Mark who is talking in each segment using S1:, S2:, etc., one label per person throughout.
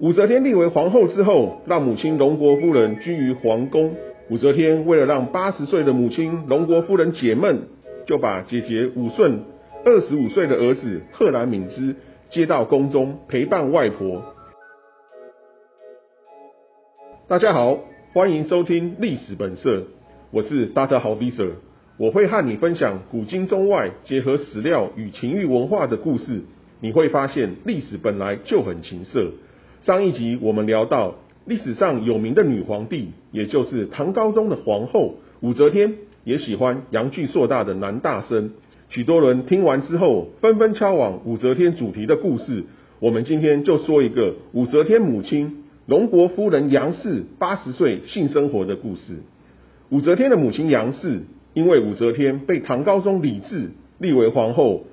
S1: 武则天立为皇后之后，让母亲荣国夫人居于皇宫。武则天为了让八十岁的母亲荣国夫人解闷，就把姐姐武顺、二十五岁的儿子贺兰敏之接到宫中陪伴外婆。大家好，欢迎收听历史本色，我是大特豪比者，我会和你分享古今中外结合史料与情欲文化的故事。你会发现历史本来就很情色。上一集我们聊到历史上有名的女皇帝，也就是唐高宗的皇后武则天，也喜欢阳具硕大的男大生。许多人听完之后纷纷敲往武则天主题的故事。我们今天就说一个武则天母亲荣国夫人杨氏八十岁性生活的故事。武则天的母亲杨氏，因为武则天被唐高宗李治立为皇后，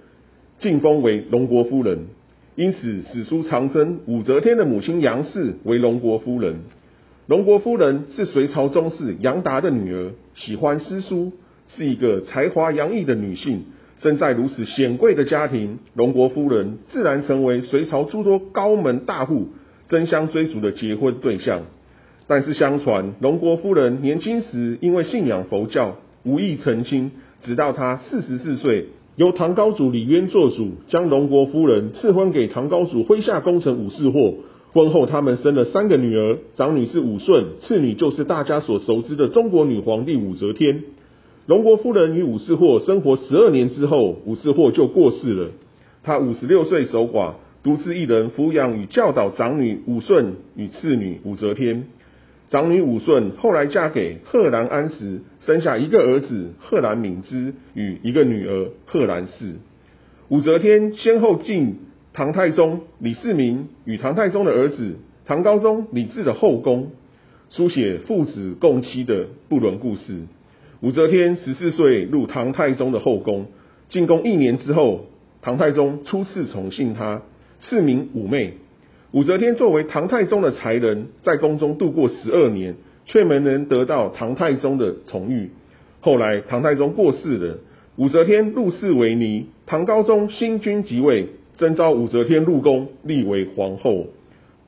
S1: 晋封为荣国夫人。因此，史书常称武则天的母亲杨氏为荣国夫人。荣国夫人是隋朝宗室杨达的女儿，喜欢诗书，是一个才华洋溢的女性。生在如此显贵的家庭，荣国夫人自然成为隋朝诸多高门大户争相追逐的结婚对象。但是，相传荣国夫人年轻时因为信仰佛教，无意成亲，直到她四十四岁。由唐高祖李渊做主，将荣国夫人赐婚给唐高祖麾下功臣武士霍。婚后，他们生了三个女儿，长女是武顺，次女就是大家所熟知的中国女皇帝武则天。荣国夫人与武士霍生活十二年之后，武士霍就过世了。他五十六岁守寡，独自一人抚养与教导长女武顺与次女武则天。长女武顺后来嫁给贺兰安时，生下一个儿子贺兰敏之与一个女儿贺兰氏。武则天先后进唐太宗李世民与唐太宗的儿子唐高宗李治的后宫，书写父子共妻的不伦故事。武则天十四岁入唐太宗的后宫，进宫一年之后，唐太宗初次宠幸她，赐名武媚。武则天作为唐太宗的才人，在宫中度过十二年，却没能得到唐太宗的宠遇。后来唐太宗过世了，武则天入世为尼，唐高宗新君即位，征召武则天入宫，立为皇后。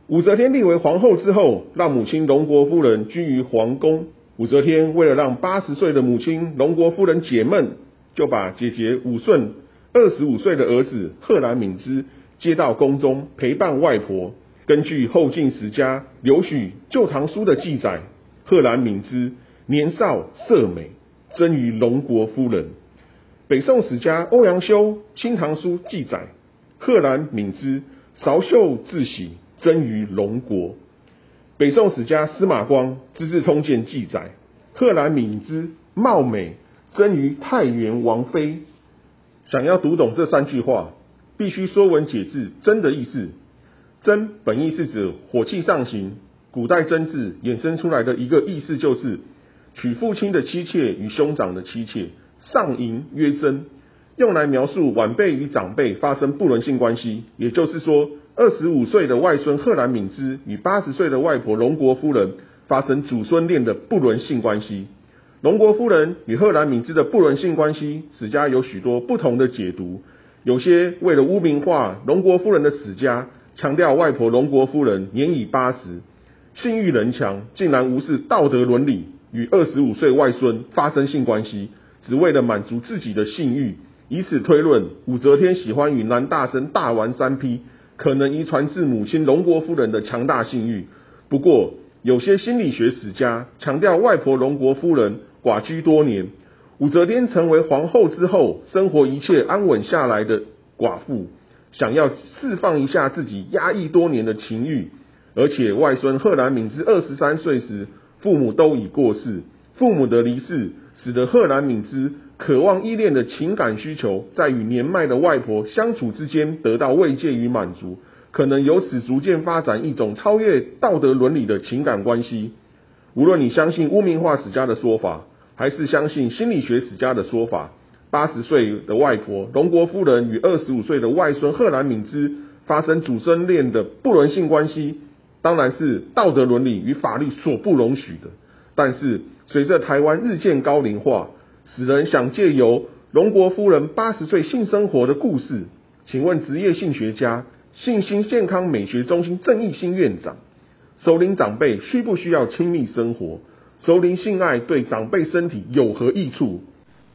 S1: 武则天立为皇后之后，让母亲荣国夫人居于皇宫。武则天为了让八十岁的母亲荣国夫人解闷，就把姐姐武顺、二十五岁的儿子贺兰敏之。接到宫中陪伴外婆。根据后晋史家刘许《旧唐书》的记载，贺兰敏之年少色美，贞于荣国夫人。北宋史家欧阳修《新唐书》记载，贺兰敏之韶秀自喜，贞于荣国。北宋史家司马光《资治通鉴》记载，贺兰敏之貌美，贞于太原王妃。想要读懂这三句话。必须说文解字“真”的意思。真本意是指火气上行，古代真字衍生出来的一个意思就是娶父亲的妻妾与兄长的妻妾，上淫曰真，用来描述晚辈与长辈发生不伦性关系。也就是说，二十五岁的外孙贺兰敏之与八十岁的外婆荣国夫人发生祖孙恋的不伦性关系。荣国夫人与贺兰敏之的不伦性关系，史家有许多不同的解读。有些为了污名化荣国夫人的史家，强调外婆荣国夫人年已八十，性欲人强，竟然无视道德伦理，与二十五岁外孙发生性关系，只为了满足自己的性欲。以此推论，武则天喜欢与男大生大玩三 P，可能遗传自母亲荣国夫人的强大性欲。不过，有些心理学史家强调外婆荣国夫人寡居多年。武则天成为皇后之后，生活一切安稳下来的寡妇，想要释放一下自己压抑多年的情欲，而且外孙贺兰敏之二十三岁时，父母都已过世，父母的离世使得贺兰敏之渴望依恋的情感需求，在与年迈的外婆相处之间得到慰藉与满足，可能由此逐渐发展一种超越道德伦理的情感关系。无论你相信污名化史家的说法。还是相信心理学史家的说法，八十岁的外婆荣国夫人与二十五岁的外孙贺兰敏之发生祖孙恋的不伦性关系，当然是道德伦理与法律所不容许的。但是随着台湾日渐高龄化，使人想借由荣国夫人八十岁性生活的故事，请问职业性学家信心健康美学中心郑义兴院长。熟龄长辈需不需要亲密生活？熟龄性爱对长辈身体有何益处？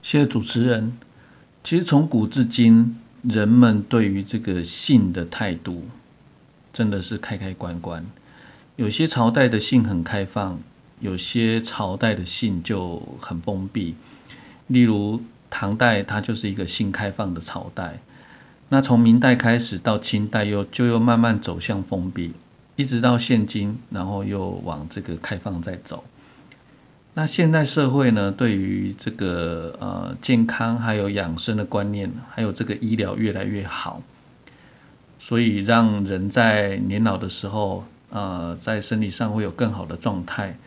S2: 谢谢主持人。其实从古至今，人们对于这个性的态度真的是开开关关。有些朝代的性很开放，有些朝代的性就很封闭。例如唐代，它就是一个性开放的朝代。那从明代开始到清代，又就又慢慢走向封闭。一直到现今，然后又往这个开放在走。那现代社会呢，对于这个呃健康还有养生的观念，还有这个医疗越来越好，所以让人在年老的时候，呃，在身体上会有更好的状态。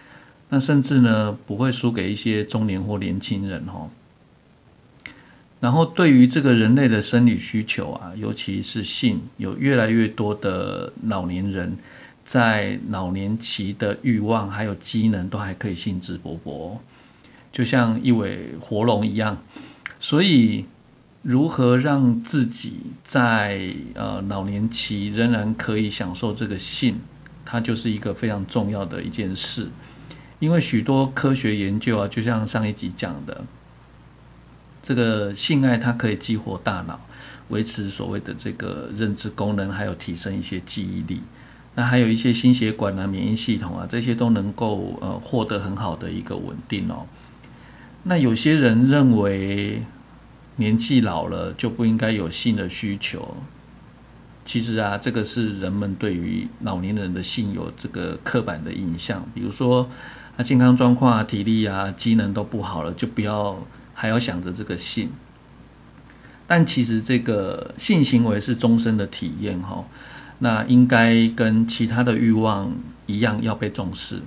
S2: 那甚至呢，不会输给一些中年或年轻人哦。然后对于这个人类的生理需求啊，尤其是性，有越来越多的老年人在老年期的欲望还有机能都还可以兴致勃勃，就像一尾活龙一样。所以，如何让自己在呃老年期仍然可以享受这个性，它就是一个非常重要的一件事。因为许多科学研究啊，就像上一集讲的。这个性爱它可以激活大脑，维持所谓的这个认知功能，还有提升一些记忆力。那还有一些心血管啊、免疫系统啊，这些都能够呃获得很好的一个稳定哦。那有些人认为年纪老了就不应该有性的需求，其实啊，这个是人们对于老年人的性有这个刻板的印象。比如说，他健康状况啊、体力啊、机能都不好了，就不要。还要想着这个性，但其实这个性行为是终身的体验哈，那应该跟其他的欲望一样要被重视。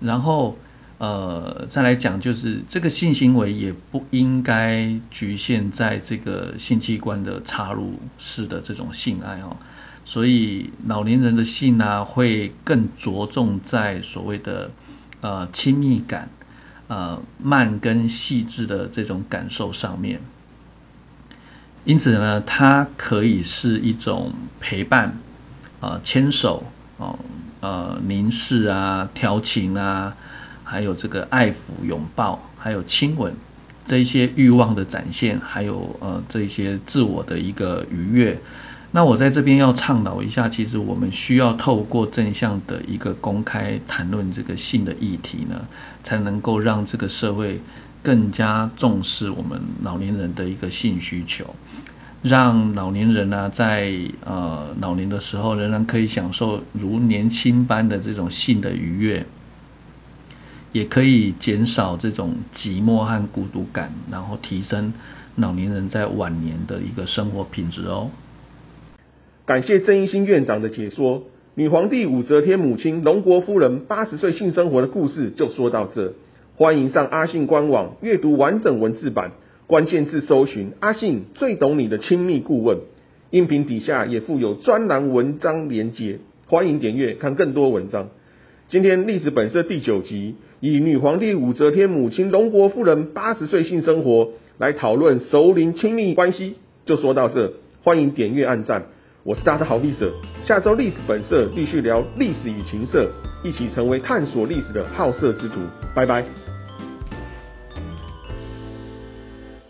S2: 然后呃再来讲，就是这个性行为也不应该局限在这个性器官的插入式的这种性爱哦。所以老年人的性啊，会更着重在所谓的呃亲密感。呃，慢跟细致的这种感受上面，因此呢，它可以是一种陪伴，啊，牵手，哦，呃，凝视啊，调情啊，还有这个爱抚、拥抱，还有亲吻，这一些欲望的展现，还有呃，这些自我的一个愉悦。那我在这边要倡导一下，其实我们需要透过正向的一个公开谈论这个性的议题呢，才能够让这个社会更加重视我们老年人的一个性需求，让老年人呢在呃老年的时候仍然可以享受如年轻般的这种性的愉悦，也可以减少这种寂寞和孤独感，然后提升老年人在晚年的一个生活品质哦。
S1: 感谢郑一新院长的解说。女皇帝武则天母亲隆国夫人八十岁性生活的故事就说到这。欢迎上阿信官网阅读完整文字版，关键字搜寻阿信最懂你的亲密顾问。音频底下也附有专栏文章连接，欢迎点阅看更多文章。今天历史本色第九集，以女皇帝武则天母亲隆国夫人八十岁性生活来讨论熟龄亲密关系，就说到这。欢迎点阅按赞。我是大家的好历史，下周历史本色继续聊历史与情色，一起成为探索历史的好色之徒。拜拜。